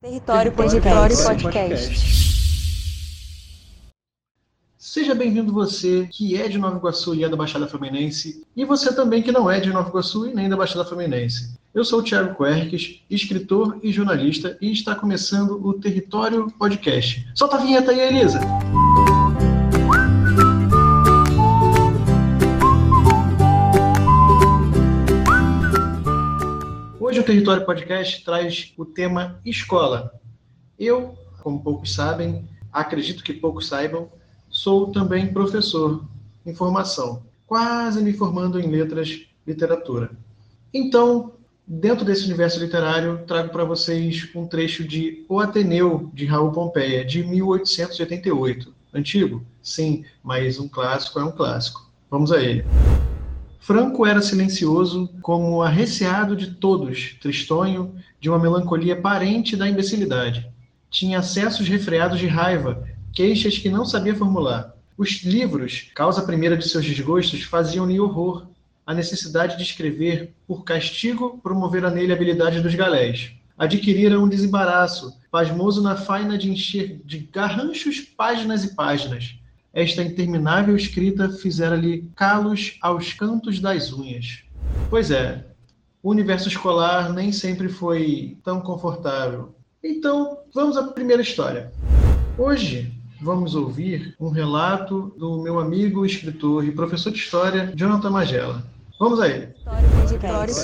Território Podcast. Podcast. Seja bem-vindo você que é de Nova Iguaçu e é da Baixada Fluminense, e você também que não é de Nova Iguaçu e nem da Baixada Fluminense. Eu sou o Thiago Querques, escritor e jornalista, e está começando o Território Podcast. Solta a vinheta aí, Elisa! Hoje Território Podcast traz o tema escola. Eu, como poucos sabem, acredito que poucos saibam, sou também professor em formação, quase me formando em letras literatura. Então, dentro desse universo literário, trago para vocês um trecho de O Ateneu, de Raul Pompeia, de 1888. Antigo? Sim, mas um clássico é um clássico. Vamos a ele. Franco era silencioso, como arreceado de todos, tristonho, de uma melancolia parente da imbecilidade. Tinha acessos refreados de raiva, queixas que não sabia formular. Os livros, causa primeira de seus desgostos, faziam-lhe horror. A necessidade de escrever, por castigo, promovera nele a habilidade dos galés. Adquirira um desembaraço, pasmoso na faina de encher de garranchos páginas e páginas esta interminável escrita fizera-lhe calos aos cantos das unhas. Pois é, o universo escolar nem sempre foi tão confortável. Então, vamos à primeira história. Hoje vamos ouvir um relato do meu amigo, escritor e professor de história, Jonathan Magela. Vamos aí.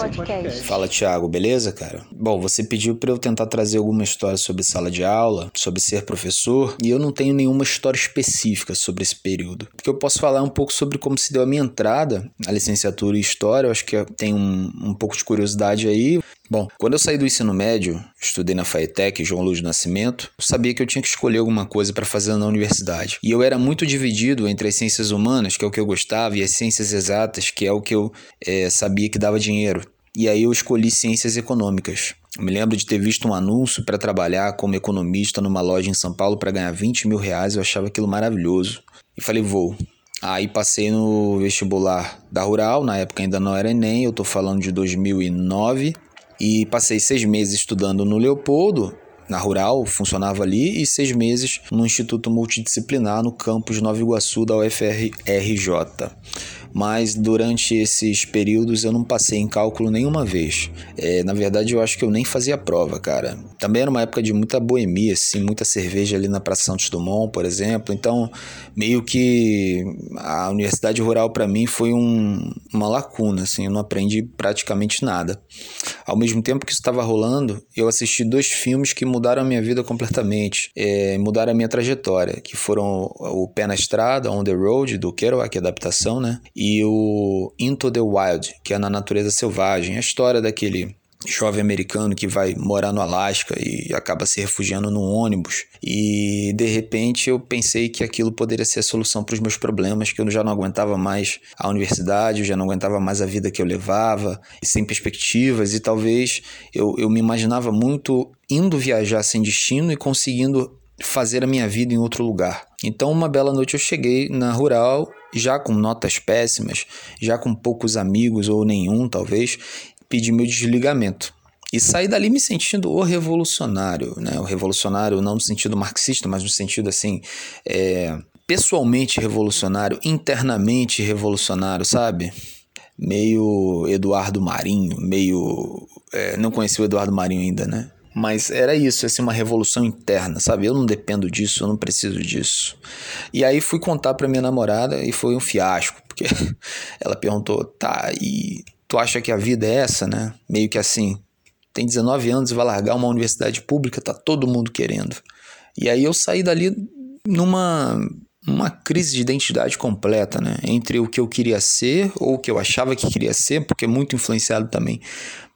Podcast. Fala, Thiago, beleza, cara? Bom, você pediu para eu tentar trazer alguma história sobre sala de aula, sobre ser professor, e eu não tenho nenhuma história específica sobre esse período. Porque eu posso falar um pouco sobre como se deu a minha entrada na licenciatura em História, eu acho que tem um, um pouco de curiosidade aí. Bom, quando eu saí do ensino médio, estudei na FAETEC, João Luiz Nascimento, eu sabia que eu tinha que escolher alguma coisa para fazer na universidade. E eu era muito dividido entre as ciências humanas, que é o que eu gostava, e as ciências exatas, que é o que eu é, sabia que dava dinheiro. E aí eu escolhi ciências econômicas. Eu me lembro de ter visto um anúncio para trabalhar como economista numa loja em São Paulo para ganhar 20 mil reais. Eu achava aquilo maravilhoso. E falei, vou. Aí passei no vestibular da Rural, na época ainda não era Enem, eu tô falando de 2009 e passei seis meses estudando no Leopoldo, na Rural, funcionava ali, e seis meses no Instituto Multidisciplinar no campus Nova Iguaçu da UFRJ mas durante esses períodos eu não passei em cálculo nenhuma vez. É, na verdade, eu acho que eu nem fazia prova, cara. Também era uma época de muita boemia, assim, muita cerveja ali na Praça Santos Dumont, por exemplo. Então, meio que a universidade rural para mim foi um, uma lacuna, assim, eu não aprendi praticamente nada. Ao mesmo tempo que isso estava rolando, eu assisti dois filmes que mudaram a minha vida completamente, é, mudaram a minha trajetória, que foram o Pé na Estrada, On the Road, do Kerouac, adaptação, né? O Into the Wild, que é na natureza selvagem, a história daquele jovem americano que vai morar no Alasca e acaba se refugiando num ônibus. E de repente eu pensei que aquilo poderia ser a solução para os meus problemas, que eu já não aguentava mais a universidade, eu já não aguentava mais a vida que eu levava, sem perspectivas, e talvez eu, eu me imaginava muito indo viajar sem destino e conseguindo fazer a minha vida em outro lugar. Então, uma bela noite eu cheguei na rural, já com notas péssimas, já com poucos amigos ou nenhum, talvez, pedi meu desligamento. E saí dali me sentindo o revolucionário, né? O revolucionário não no sentido marxista, mas no sentido assim, é, pessoalmente revolucionário, internamente revolucionário, sabe? Meio Eduardo Marinho, meio. É, não conheci o Eduardo Marinho ainda, né? Mas era isso, assim, uma revolução interna, sabe? Eu não dependo disso, eu não preciso disso. E aí fui contar pra minha namorada e foi um fiasco, porque ela perguntou, tá, e tu acha que a vida é essa, né? Meio que assim, tem 19 anos e vai largar uma universidade pública, tá todo mundo querendo. E aí eu saí dali numa uma crise de identidade completa, né? Entre o que eu queria ser ou o que eu achava que queria ser, porque é muito influenciado também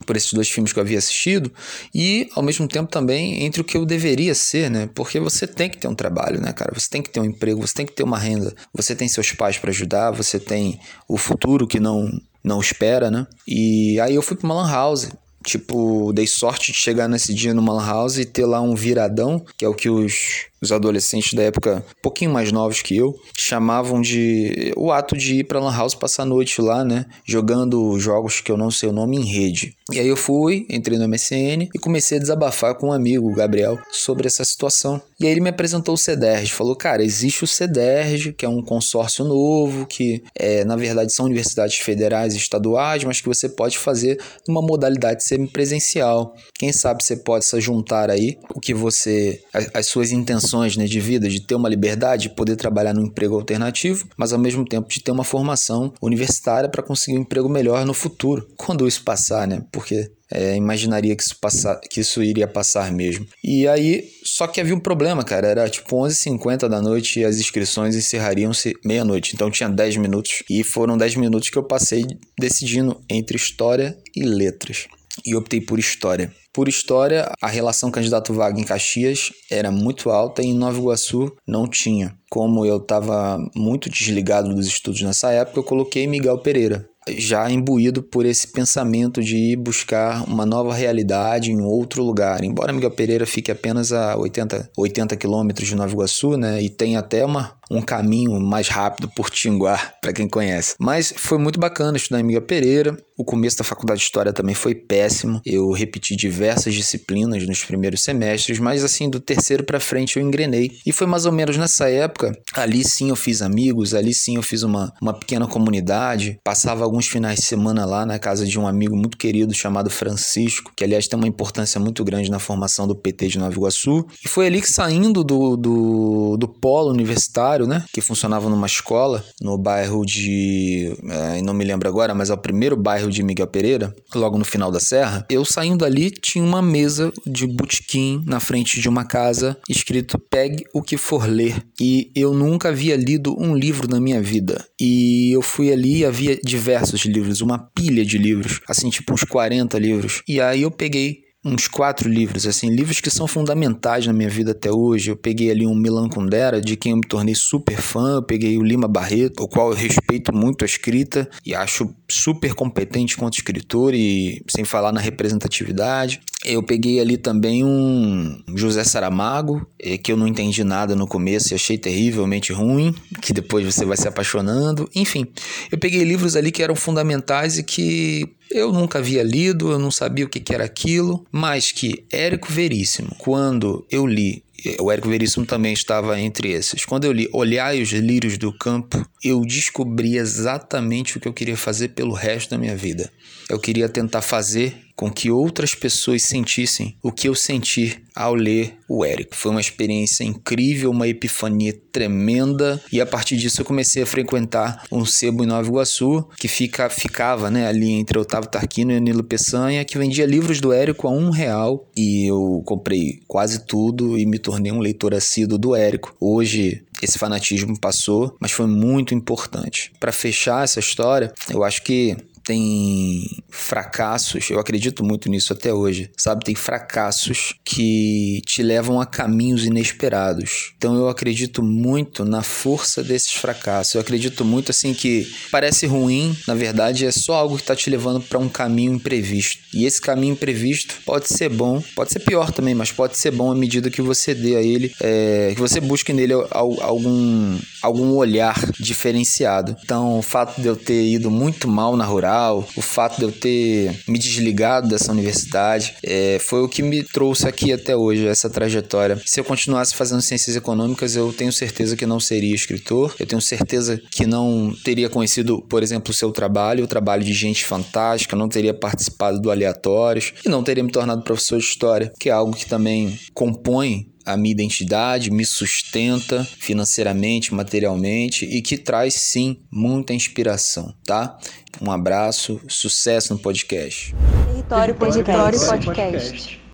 por esses dois filmes que eu havia assistido, e ao mesmo tempo também entre o que eu deveria ser, né? Porque você tem que ter um trabalho, né, cara? Você tem que ter um emprego, você tem que ter uma renda, você tem seus pais para ajudar, você tem o futuro que não não espera, né? E aí eu fui para uma lan house Tipo, dei sorte de chegar nesse dia numa lan house e ter lá um viradão, que é o que os os adolescentes da época, um pouquinho mais novos que eu, chamavam de o ato de ir para lan house passar a noite lá, né, jogando jogos que eu não sei o nome em rede. E aí eu fui, entrei no MSN e comecei a desabafar com um amigo, o Gabriel, sobre essa situação. E aí ele me apresentou o CEDERJ, falou: "Cara, existe o CEDERJ, que é um consórcio novo que é, na verdade são universidades federais e estaduais, mas que você pode fazer numa modalidade semipresencial. Quem sabe você pode se juntar aí o que você as, as suas intenções, né, de vida, de ter uma liberdade, de poder trabalhar num emprego alternativo, mas ao mesmo tempo de ter uma formação universitária para conseguir um emprego melhor no futuro, quando isso passar, né? Porque é, imaginaria que isso, passar, que isso iria passar mesmo. E aí, só que havia um problema, cara. Era tipo 11h50 da noite e as inscrições encerrariam-se meia-noite. Então tinha 10 minutos. E foram 10 minutos que eu passei decidindo entre história e letras. E optei por história. Por história, a relação candidato-vaga em Caxias era muito alta e em Nova Iguaçu não tinha. Como eu estava muito desligado dos estudos nessa época, eu coloquei Miguel Pereira já imbuído por esse pensamento de ir buscar uma nova realidade em outro lugar. Embora Miguel Pereira fique apenas a 80, 80 quilômetros de Nova Iguaçu, né, e tem até uma, um caminho mais rápido por Tinguá, para quem conhece. Mas foi muito bacana estudar em Miguel Pereira. O começo da faculdade de História também foi péssimo. Eu repeti diversas disciplinas nos primeiros semestres, mas assim, do terceiro para frente eu engrenei. E foi mais ou menos nessa época, ali sim eu fiz amigos, ali sim eu fiz uma, uma pequena comunidade, passava alguns finais de semana lá na casa de um amigo muito querido chamado Francisco, que aliás tem uma importância muito grande na formação do PT de Nova Iguaçu. E foi ali que saindo do, do, do polo universitário, né? Que funcionava numa escola no bairro de. É, não me lembro agora, mas é o primeiro bairro de Miguel Pereira, logo no final da serra. Eu saindo ali, tinha uma mesa de botequim na frente de uma casa escrito Pegue o que for ler. E eu nunca havia lido um livro na minha vida. E eu fui ali e havia diversos livros, uma pilha de livros, assim, tipo uns 40 livros. E aí eu peguei uns quatro livros, assim, livros que são fundamentais na minha vida até hoje. Eu peguei ali um Milan Kundera, de quem eu me tornei super fã. Eu peguei o Lima Barreto, o qual eu respeito muito a escrita e acho super competente quanto escritor e sem falar na representatividade. Eu peguei ali também um José Saramago, eh, que eu não entendi nada no começo e achei terrivelmente ruim, que depois você vai se apaixonando. Enfim, eu peguei livros ali que eram fundamentais e que eu nunca havia lido, eu não sabia o que era aquilo, mas que Érico Veríssimo, quando eu li o Érico Veríssimo também estava entre esses. Quando eu li Olhai os Lírios do Campo, eu descobri exatamente o que eu queria fazer pelo resto da minha vida. Eu queria tentar fazer com que outras pessoas sentissem o que eu senti ao ler o Érico. Foi uma experiência incrível, uma epifania tremenda e a partir disso eu comecei a frequentar um sebo em Nova Iguaçu que fica, ficava né, ali entre Otávio Tarquino e Nilo Peçanha que vendia livros do Érico a um real e eu comprei quase tudo e me tornei um leitor assíduo do Érico. Hoje esse fanatismo passou, mas foi muito importante. Para fechar essa história, eu acho que tem fracassos, eu acredito muito nisso até hoje, sabe? Tem fracassos que te levam a caminhos inesperados. Então eu acredito muito na força desses fracassos. Eu acredito muito assim que parece ruim, na verdade é só algo que está te levando para um caminho imprevisto. E esse caminho imprevisto pode ser bom, pode ser pior também, mas pode ser bom à medida que você dê a ele, é, que você busque nele algum, algum olhar diferenciado. Então o fato de eu ter ido muito mal na rural o fato de eu ter me desligado dessa universidade, é, foi o que me trouxe aqui até hoje, essa trajetória. Se eu continuasse fazendo ciências econômicas, eu tenho certeza que não seria escritor, eu tenho certeza que não teria conhecido, por exemplo, o seu trabalho, o trabalho de gente fantástica, não teria participado do Aleatórios e não teria me tornado professor de história, que é algo que também compõe a minha identidade, me sustenta financeiramente, materialmente e que traz sim muita inspiração, tá? Um abraço, sucesso no podcast. Território Podcast. podcast.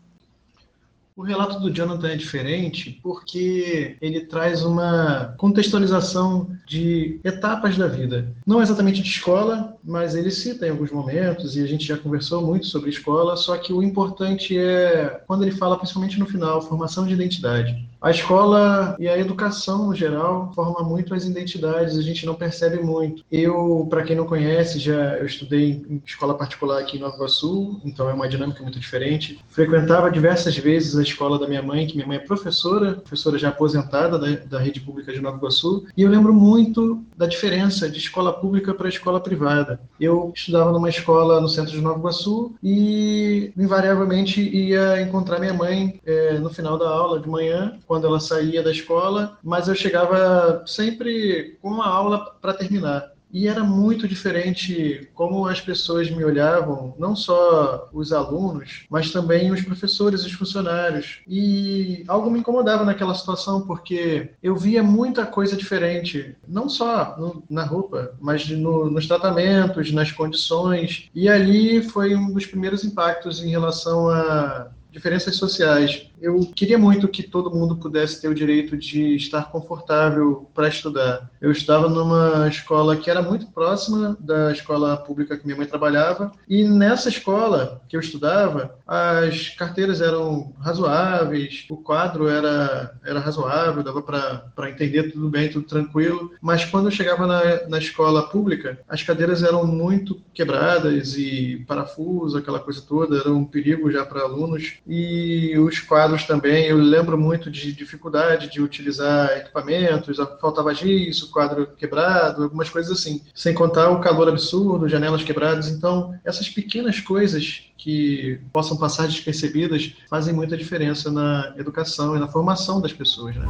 O relato do Jonathan é diferente porque ele traz uma contextualização de etapas da vida. Não exatamente de escola, mas ele cita em alguns momentos, e a gente já conversou muito sobre escola, só que o importante é quando ele fala, principalmente no final, formação de identidade. A escola e a educação no geral forma muito as identidades, a gente não percebe muito. Eu, para quem não conhece, já eu estudei em escola particular aqui em Nova Iguaçu, então é uma dinâmica muito diferente. Frequentava diversas vezes a escola da minha mãe, que minha mãe é professora, professora já aposentada da, da rede pública de Nova Iguaçu, e eu lembro muito da diferença de escola pública para escola privada. Eu estudava numa escola no centro de Nova Iguaçu e invariavelmente ia encontrar minha mãe é, no final da aula de manhã quando ela saía da escola, mas eu chegava sempre com uma aula para terminar. E era muito diferente como as pessoas me olhavam, não só os alunos, mas também os professores os funcionários. E algo me incomodava naquela situação, porque eu via muita coisa diferente, não só no, na roupa, mas no, nos tratamentos, nas condições. E ali foi um dos primeiros impactos em relação a diferenças sociais. Eu queria muito que todo mundo pudesse ter o direito de estar confortável para estudar. Eu estava numa escola que era muito próxima da escola pública que minha mãe trabalhava, e nessa escola que eu estudava, as carteiras eram razoáveis, o quadro era, era razoável, dava para entender tudo bem, tudo tranquilo, mas quando eu chegava na, na escola pública, as cadeiras eram muito quebradas e parafuso, aquela coisa toda, era um perigo já para alunos, e os quadros também, eu lembro muito de dificuldade de utilizar equipamentos, faltava giz, quadro quebrado, algumas coisas assim. Sem contar o calor absurdo, janelas quebradas. Então, essas pequenas coisas que possam passar despercebidas fazem muita diferença na educação e na formação das pessoas. Né?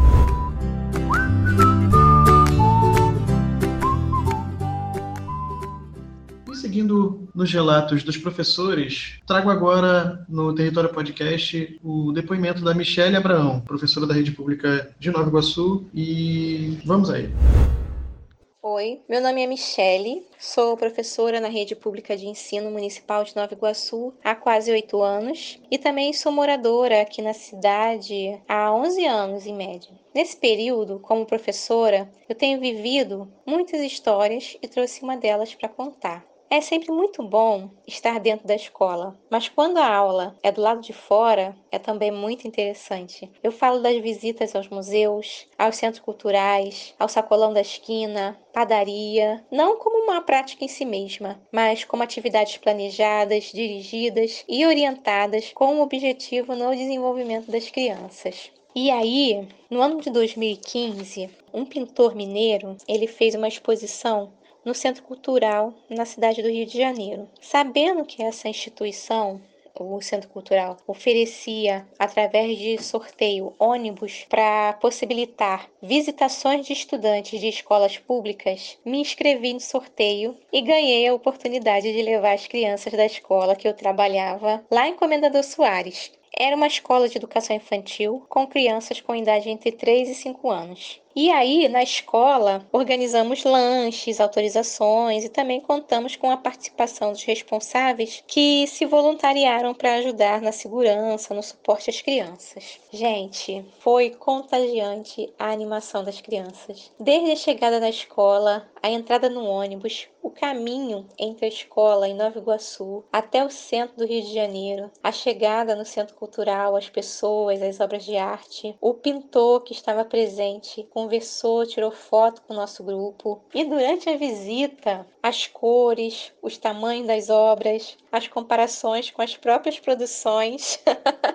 Seguindo nos relatos dos professores, trago agora no Território Podcast o depoimento da Michelle Abraão, professora da Rede Pública de Nova Iguaçu, e vamos aí. Oi, meu nome é Michele, sou professora na Rede Pública de Ensino Municipal de Nova Iguaçu há quase oito anos e também sou moradora aqui na cidade há 11 anos, em média. Nesse período, como professora, eu tenho vivido muitas histórias e trouxe uma delas para contar. É sempre muito bom estar dentro da escola, mas quando a aula é do lado de fora, é também muito interessante. Eu falo das visitas aos museus, aos centros culturais, ao sacolão da esquina, padaria, não como uma prática em si mesma, mas como atividades planejadas, dirigidas e orientadas com o objetivo no desenvolvimento das crianças. E aí, no ano de 2015, um pintor mineiro, ele fez uma exposição no Centro Cultural, na cidade do Rio de Janeiro. Sabendo que essa instituição o Centro Cultural oferecia, através de sorteio, ônibus para possibilitar visitações de estudantes de escolas públicas, me inscrevi no sorteio e ganhei a oportunidade de levar as crianças da escola que eu trabalhava lá em Comendador Soares. Era uma escola de educação infantil com crianças com idade entre 3 e 5 anos. E aí, na escola, organizamos lanches, autorizações e também contamos com a participação dos responsáveis que se voluntariaram para ajudar na segurança, no suporte às crianças. Gente, foi contagiante a animação das crianças. Desde a chegada na escola, a entrada no ônibus, o caminho entre a escola em Nova Iguaçu até o centro do Rio de Janeiro, a chegada no centro cultural, as pessoas, as obras de arte, o pintor que estava presente conversou, tirou foto com o nosso grupo. E durante a visita, as cores, os tamanhos das obras, as comparações com as próprias produções,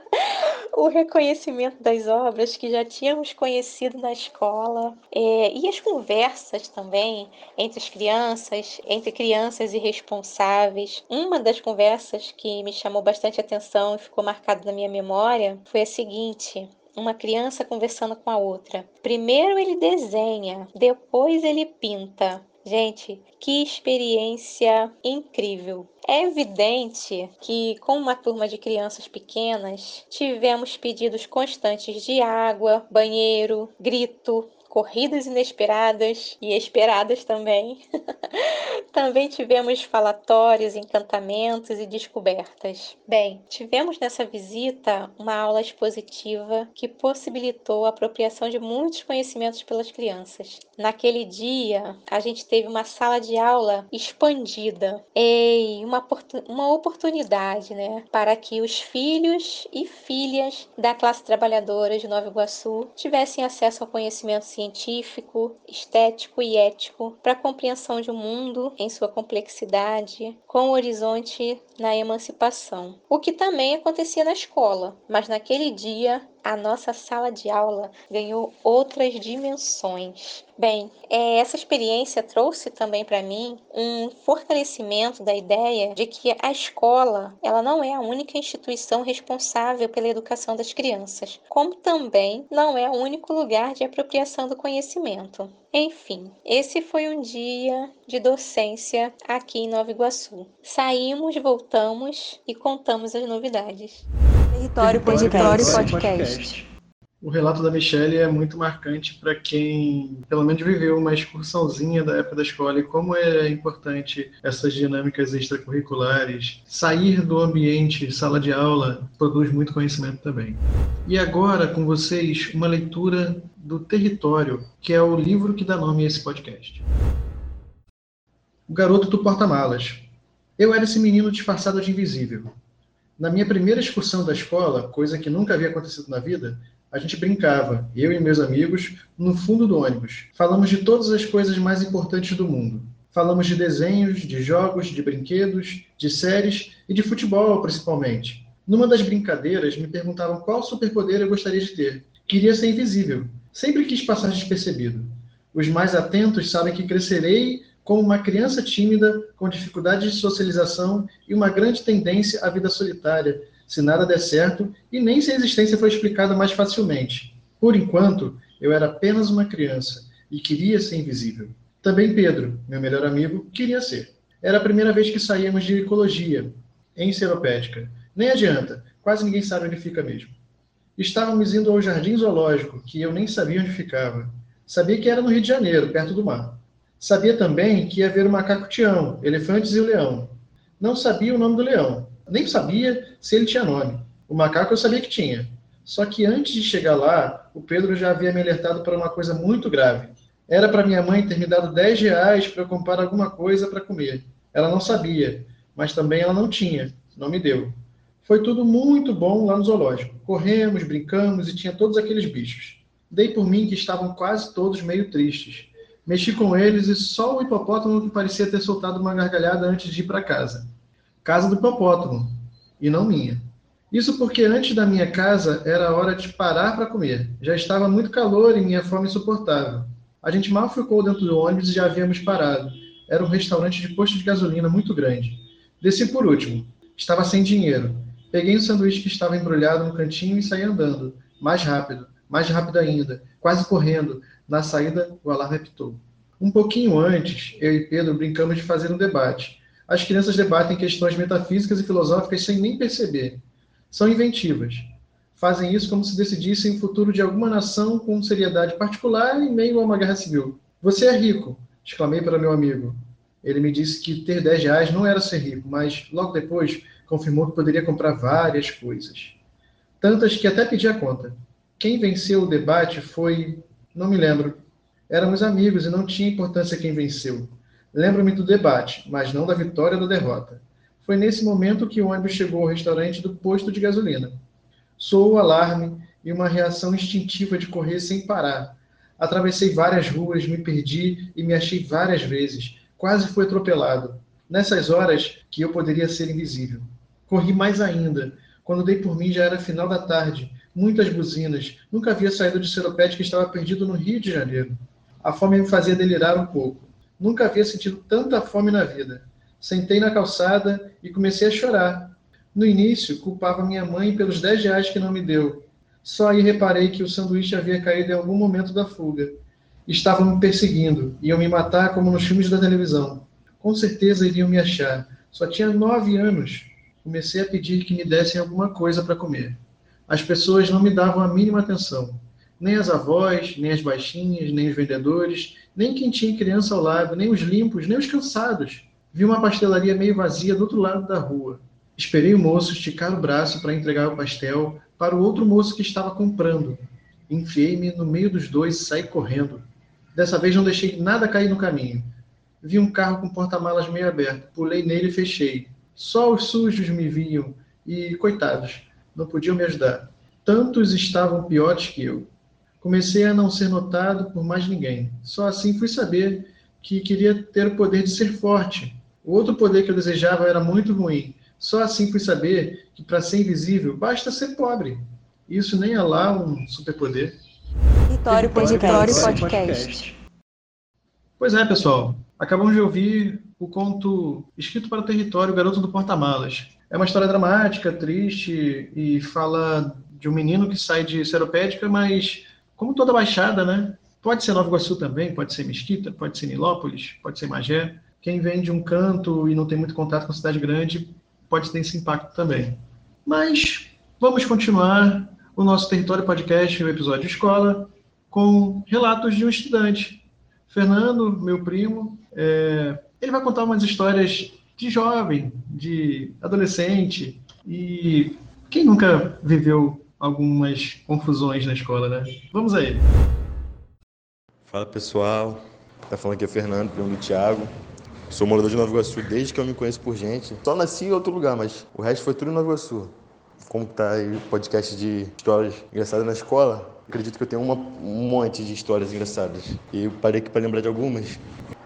o reconhecimento das obras que já tínhamos conhecido na escola é, e as conversas também entre as crianças, entre crianças e responsáveis. Uma das conversas que me chamou bastante atenção e ficou marcada na minha memória foi a seguinte: uma criança conversando com a outra. Primeiro ele desenha, depois ele pinta. Gente, que experiência incrível! É evidente que, com uma turma de crianças pequenas, tivemos pedidos constantes de água, banheiro, grito, corridas inesperadas e esperadas também. também tivemos falatórios, encantamentos e descobertas. Bem, tivemos nessa visita uma aula expositiva que possibilitou a apropriação de muitos conhecimentos pelas crianças. Naquele dia, a gente teve uma sala de aula expandida e uma, uma oportunidade né, para que os filhos e filhas da classe trabalhadora de Nova Iguaçu tivessem acesso ao conhecimento científico, estético e ético para a compreensão de um mundo em sua complexidade, com o horizonte na emancipação. O que também acontecia na escola, mas naquele dia a nossa sala de aula ganhou outras dimensões. Bem, é, essa experiência trouxe também para mim um fortalecimento da ideia de que a escola ela não é a única instituição responsável pela educação das crianças, como também não é o único lugar de apropriação do conhecimento. Enfim, esse foi um dia de docência aqui em Nova Iguaçu. Saímos, voltamos e contamos as novidades. Território, Território Podcast. Podcast. O relato da Michelle é muito marcante para quem, pelo menos, viveu uma excursãozinha da época da escola e como é importante essas dinâmicas extracurriculares. Sair do ambiente sala de aula produz muito conhecimento também. E agora, com vocês, uma leitura do Território, que é o livro que dá nome a esse podcast. O Garoto do Porta-Malas. Eu era esse menino disfarçado de invisível. Na minha primeira excursão da escola, coisa que nunca havia acontecido na vida, a gente brincava, eu e meus amigos, no fundo do ônibus. Falamos de todas as coisas mais importantes do mundo. Falamos de desenhos, de jogos, de brinquedos, de séries e de futebol, principalmente. Numa das brincadeiras, me perguntavam qual superpoder eu gostaria de ter. Queria ser invisível. Sempre quis passar despercebido. Os mais atentos sabem que crescerei como uma criança tímida, com dificuldade de socialização e uma grande tendência à vida solitária, se nada der certo e nem se a existência for explicada mais facilmente. Por enquanto, eu era apenas uma criança e queria ser invisível. Também Pedro, meu melhor amigo, queria ser. Era a primeira vez que saíamos de ecologia, em Seropédica. Nem adianta, quase ninguém sabe onde fica mesmo. Estávamos indo ao Jardim Zoológico, que eu nem sabia onde ficava. Sabia que era no Rio de Janeiro, perto do mar. Sabia também que ia ver o macaco-tião, elefantes e o leão. Não sabia o nome do leão, nem sabia se ele tinha nome. O macaco eu sabia que tinha. Só que antes de chegar lá, o Pedro já havia me alertado para uma coisa muito grave. Era para minha mãe ter me dado 10 reais para eu comprar alguma coisa para comer. Ela não sabia, mas também ela não tinha, não me deu. Foi tudo muito bom lá no zoológico. Corremos, brincamos e tinha todos aqueles bichos. Dei por mim que estavam quase todos meio tristes. Mexi com eles e só o hipopótamo que parecia ter soltado uma gargalhada antes de ir para casa. Casa do hipopótamo, e não minha. Isso porque antes da minha casa era hora de parar para comer. Já estava muito calor e minha fome insuportável. A gente mal ficou dentro do ônibus e já havíamos parado. Era um restaurante de posto de gasolina muito grande. Desci por último. Estava sem dinheiro. Peguei um sanduíche que estava embrulhado no cantinho e saí andando. Mais rápido, mais rápido ainda, quase correndo, na saída, o alarme apitou. Um pouquinho antes, eu e Pedro brincamos de fazer um debate. As crianças debatem questões metafísicas e filosóficas sem nem perceber. São inventivas. Fazem isso como se decidissem o futuro de alguma nação com seriedade particular em meio a uma guerra civil. Você é rico, exclamei para meu amigo. Ele me disse que ter 10 reais não era ser rico, mas logo depois confirmou que poderia comprar várias coisas. Tantas que até pedi a conta. Quem venceu o debate foi não me lembro. Éramos amigos e não tinha importância quem venceu. Lembro-me do debate, mas não da vitória ou da derrota. Foi nesse momento que o ônibus chegou ao restaurante do posto de gasolina. Soou o alarme e uma reação instintiva de correr sem parar. Atravessei várias ruas, me perdi e me achei várias vezes. Quase fui atropelado. Nessas horas que eu poderia ser invisível. Corri mais ainda. Quando dei por mim já era final da tarde muitas buzinas. Nunca havia saído de Seropédica que estava perdido no Rio de Janeiro. A fome me fazia delirar um pouco. Nunca havia sentido tanta fome na vida. Sentei na calçada e comecei a chorar. No início, culpava minha mãe pelos 10 reais que não me deu. Só aí reparei que o sanduíche havia caído em algum momento da fuga. Estavam me perseguindo, iam me matar como nos filmes da televisão. Com certeza iriam me achar. Só tinha nove anos. Comecei a pedir que me dessem alguma coisa para comer. As pessoas não me davam a mínima atenção. Nem as avós, nem as baixinhas, nem os vendedores, nem quem tinha criança ao lado, nem os limpos, nem os cansados. Vi uma pastelaria meio vazia do outro lado da rua. Esperei o moço esticar o braço para entregar o pastel para o outro moço que estava comprando. Enfiei-me no meio dos dois e saí correndo. Dessa vez não deixei nada cair no caminho. Vi um carro com porta-malas meio aberto. Pulei nele e fechei. Só os sujos me viam e, coitados, não podiam me ajudar. Tantos estavam piores que eu. Comecei a não ser notado por mais ninguém. Só assim fui saber que queria ter o poder de ser forte. O outro poder que eu desejava era muito ruim. Só assim fui saber que para ser invisível basta ser pobre. Isso nem é lá um superpoder. Vitório Podcast. Podcast. Pois é, pessoal. Acabamos de ouvir o conto Escrito para o Território, Garoto do Porta-Malas. É uma história dramática, triste e fala de um menino que sai de Seropédica, mas como toda baixada, né? Pode ser Nova Iguaçu também, pode ser Mesquita, pode ser Nilópolis, pode ser Magé. Quem vem de um canto e não tem muito contato com a cidade grande pode ter esse impacto também. Mas vamos continuar o nosso Território Podcast, o episódio escola, com relatos de um estudante. Fernando, meu primo, é, ele vai contar umas histórias de jovem, de adolescente, e quem nunca viveu algumas confusões na escola, né? Vamos a ele. Fala pessoal, tá falando aqui é Fernando, primo do Thiago. Sou morador de Nova Iguaçu desde que eu me conheço por gente. Só nasci em outro lugar, mas o resto foi tudo em Nova Iguaçu. Como tá aí o podcast de histórias engraçadas na escola, acredito que eu tenho uma, um monte de histórias engraçadas. E eu parei aqui para lembrar de algumas.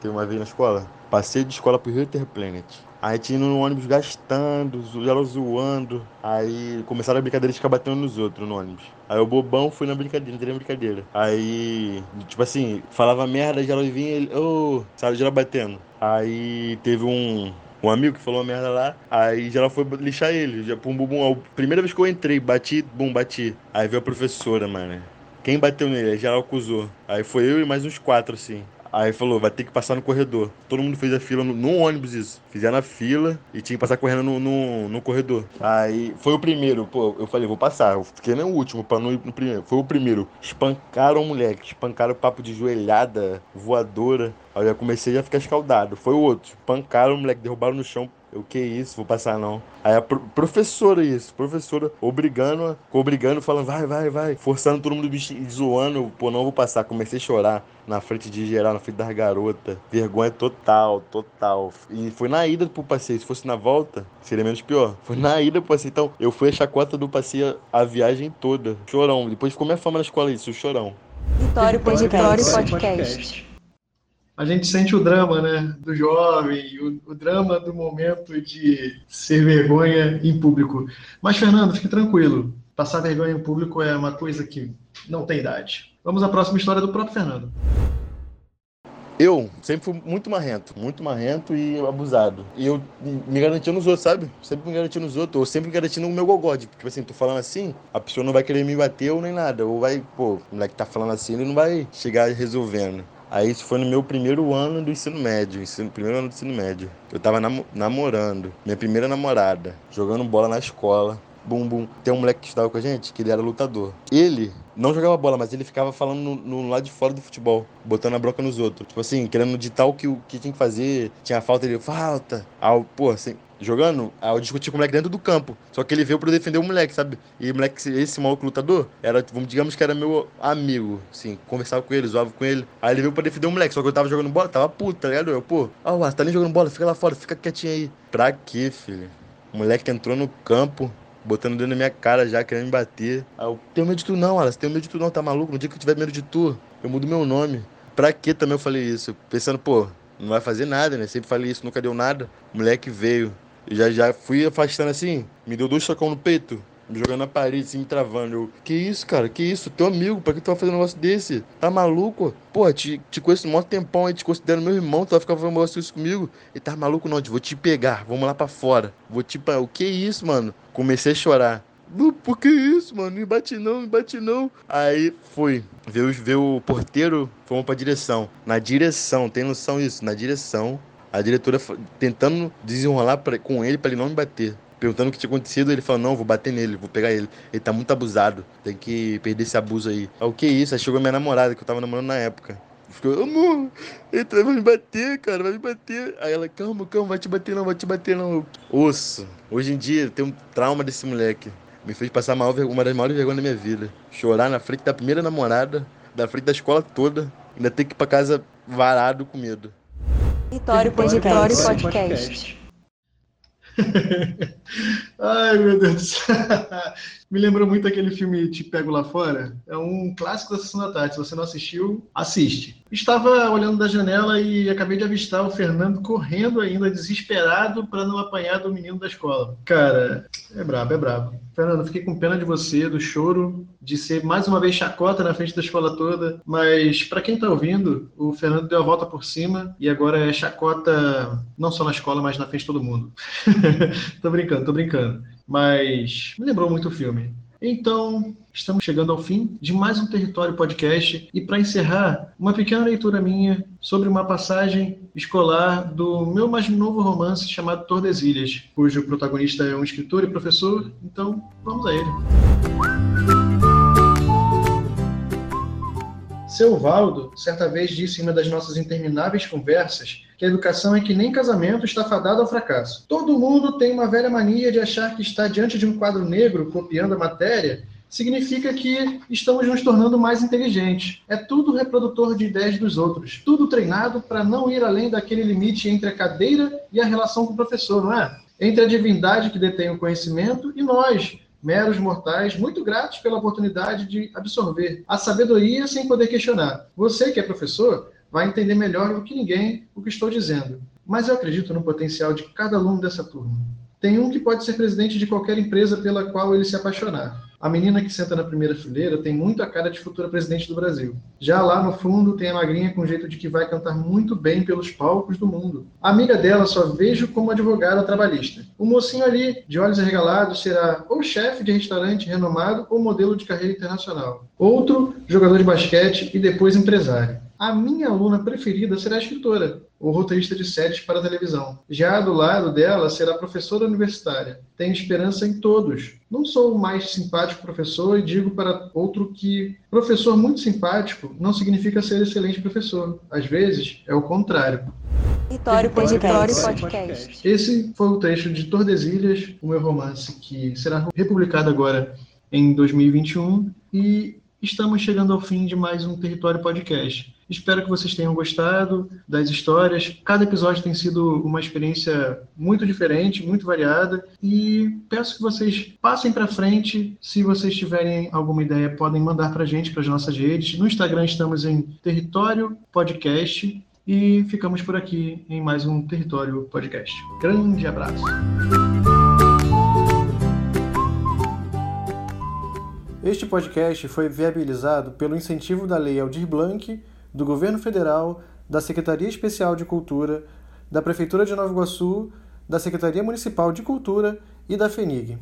Teve uma vez na escola, passei de escola pro Rio Planet. Aí tinha no ônibus gastando, ela zoando. Aí começaram a brincadeira de ficar batendo nos outros no ônibus. Aí o bobão foi na brincadeira, entrei na brincadeira. Aí, tipo assim, falava merda, já ela vinha, ele, ô, oh, sabe, já batendo. Aí teve um, um amigo que falou uma merda lá, aí já foi lixar ele. Já, pum, bum, bum. A primeira vez que eu entrei, bati, bum, bati. Aí veio a professora, mano. Quem bateu nele? Aí geral acusou. Aí foi eu e mais uns quatro, assim. Aí falou, vai ter que passar no corredor. Todo mundo fez a fila no, no ônibus, isso. Fizeram a fila e tinha que passar correndo no, no, no, corredor. Aí foi o primeiro, pô, eu falei, vou passar. Eu fiquei nem o último pra não ir no primeiro. Foi o primeiro. Espancaram o moleque, espancaram o papo de joelhada, voadora. Aí eu já comecei a ficar escaldado. Foi o outro. Espancaram o moleque, derrubaram no chão, o que isso, vou passar não. Aí a pro professora isso, professora obrigando, obrigando, falando, vai, vai, vai, forçando todo mundo zoando, pô, não vou passar. Comecei a chorar na frente de geral, na frente das garotas. Vergonha total, total. E foi na ida pro passeio. Se fosse na volta, seria menos pior. Foi na ida pro passeio. Então, eu fui a chacota do passeio a viagem toda. Chorão. Depois ficou minha fama na escola isso, chorão. Vitório Podcast. Podcast a gente sente o drama, né, do jovem, o, o, drama do momento de ser vergonha em público. Mas, Fernando, fique tranquilo. Passar vergonha em público é uma coisa que não tem idade. Vamos à próxima história do próprio Fernando. Eu sempre fui muito marrento, muito marrento e abusado. E eu me garantia nos outros, sabe? Sempre me garantia nos outros, ou sempre me garantia no meu gogode. Tipo assim, tô falando assim, a pessoa não vai querer me bater ou nem nada. Ou vai, pô, o moleque tá falando assim, ele não vai chegar resolvendo. Aí isso foi no meu primeiro ano do ensino médio, ensino, primeiro ano do ensino médio. Eu tava nam namorando, minha primeira namorada, jogando bola na escola. Bum, bum. Tem um moleque que estudava com a gente, que ele era lutador. Ele não jogava bola, mas ele ficava falando no, no lado de fora do futebol, botando a bronca nos outros. Tipo assim, querendo ditar o que, que tinha que fazer. Tinha falta, ele, falta. Ah, pô, assim, jogando, aí eu discuti com o moleque dentro do campo. Só que ele veio pra defender o moleque, sabe? E o moleque, esse maluco lutador, era, vamos, digamos que era meu amigo, assim, conversava com ele, zoava com ele. Aí ele veio pra defender o moleque, só que eu tava jogando bola, tava puto, tá ligado? Eu, pô, ah, oh, tá nem jogando bola, fica lá fora, fica quietinho aí. Pra quê, filho? O moleque entrou no campo, botando dentro da minha cara já, querendo me bater. Aí eu, tenho medo de tu não, Alas, tenho medo de tu não, tá maluco? No dia que eu tiver medo de tu, eu mudo meu nome. Pra que também eu falei isso? Pensando, pô, não vai fazer nada, né? Sempre falei isso, nunca deu nada. O moleque veio, já, já fui afastando assim, me deu dois socão no peito, me jogando na parede, assim, me travando. Eu, que isso, cara? Que isso? Teu amigo, pra que tu vai fazer um negócio desse? Tá maluco? Pô, te, te conheço um maior tempão aí, te considero meu irmão, tu vai ficar fazendo um negócio isso comigo? E tá maluco não, vou te pegar, vamos lá pra fora. Vou te. O que isso, mano? Comecei a chorar. Por que isso, mano? Me bate não, me bate não. Aí fui. Ver, ver o porteiro, fomos pra direção. Na direção, tem noção disso? Na direção a diretora tentando desenrolar pra, com ele para ele não me bater. perguntando o que tinha acontecido, ele falou, não, vou bater nele, vou pegar ele. Ele tá muito abusado, tem que perder esse abuso aí. O que é isso? Aí chegou minha namorada, que eu tava namorando na época. Ficou, amor, ele vai me bater, cara, vai me bater. Aí ela, calma, calma, vai te bater não, vai te bater não. Osso, hoje em dia tem um trauma desse moleque. Me fez passar uma das maiores vergonhas da minha vida. Chorar na frente da primeira namorada, da frente da escola toda. Ainda ter que ir pra casa varado com medo. Vitório Podcast. Podcast. Ai, meu Deus do céu. Me lembrou muito aquele filme Te Pego Lá Fora. É um clássico da Sessão da Tarde. Se você não assistiu, assiste. Estava olhando da janela e acabei de avistar o Fernando correndo ainda, desesperado para não apanhar do menino da escola. Cara, é brabo, é brabo. Fernando, fiquei com pena de você, do choro, de ser mais uma vez chacota na frente da escola toda. Mas, para quem está ouvindo, o Fernando deu a volta por cima e agora é chacota não só na escola, mas na frente de todo mundo. tô brincando, tô brincando mas me lembrou muito o filme. Então, estamos chegando ao fim de mais um Território Podcast e para encerrar, uma pequena leitura minha sobre uma passagem escolar do meu mais novo romance chamado Tordesilhas, cujo protagonista é um escritor e professor, então vamos a ele. Seu Valdo, certa vez disse em uma das nossas intermináveis conversas que a educação é que nem casamento está fadado ao fracasso. Todo mundo tem uma velha mania de achar que está diante de um quadro negro copiando a matéria significa que estamos nos tornando mais inteligentes. É tudo reprodutor de ideias dos outros, tudo treinado para não ir além daquele limite entre a cadeira e a relação com o professor, não é? Entre a divindade que detém o conhecimento e nós, meros mortais, muito gratos pela oportunidade de absorver a sabedoria sem poder questionar. Você que é professor vai entender melhor do que ninguém o que estou dizendo. Mas eu acredito no potencial de cada aluno dessa turma. Tem um que pode ser presidente de qualquer empresa pela qual ele se apaixonar. A menina que senta na primeira fileira tem muito a cara de futura presidente do Brasil. Já lá no fundo tem a magrinha com jeito de que vai cantar muito bem pelos palcos do mundo. A amiga dela só vejo como advogada trabalhista. O mocinho ali, de olhos arregalados, será ou chefe de restaurante renomado ou modelo de carreira internacional. Outro, jogador de basquete e depois empresário. A minha aluna preferida será a escritora, ou roteirista de séries para televisão. Já do lado dela será professora universitária. Tenho esperança em todos. Não sou o mais simpático professor e digo para outro que professor muito simpático não significa ser excelente professor. Às vezes é o contrário. Vitório Podcast. Podcast. Esse foi o trecho de Tordesilhas, o meu romance, que será republicado agora em 2021 e estamos chegando ao fim de mais um Território Podcast. Espero que vocês tenham gostado das histórias. Cada episódio tem sido uma experiência muito diferente, muito variada. E peço que vocês passem para frente. Se vocês tiverem alguma ideia, podem mandar para a gente, para as nossas redes. No Instagram estamos em Território Podcast. E ficamos por aqui em mais um Território Podcast. Grande abraço. Este podcast foi viabilizado pelo incentivo da Lei Aldir Blanc do Governo Federal, da Secretaria Especial de Cultura, da Prefeitura de Nova Iguaçu, da Secretaria Municipal de Cultura e da FENIG.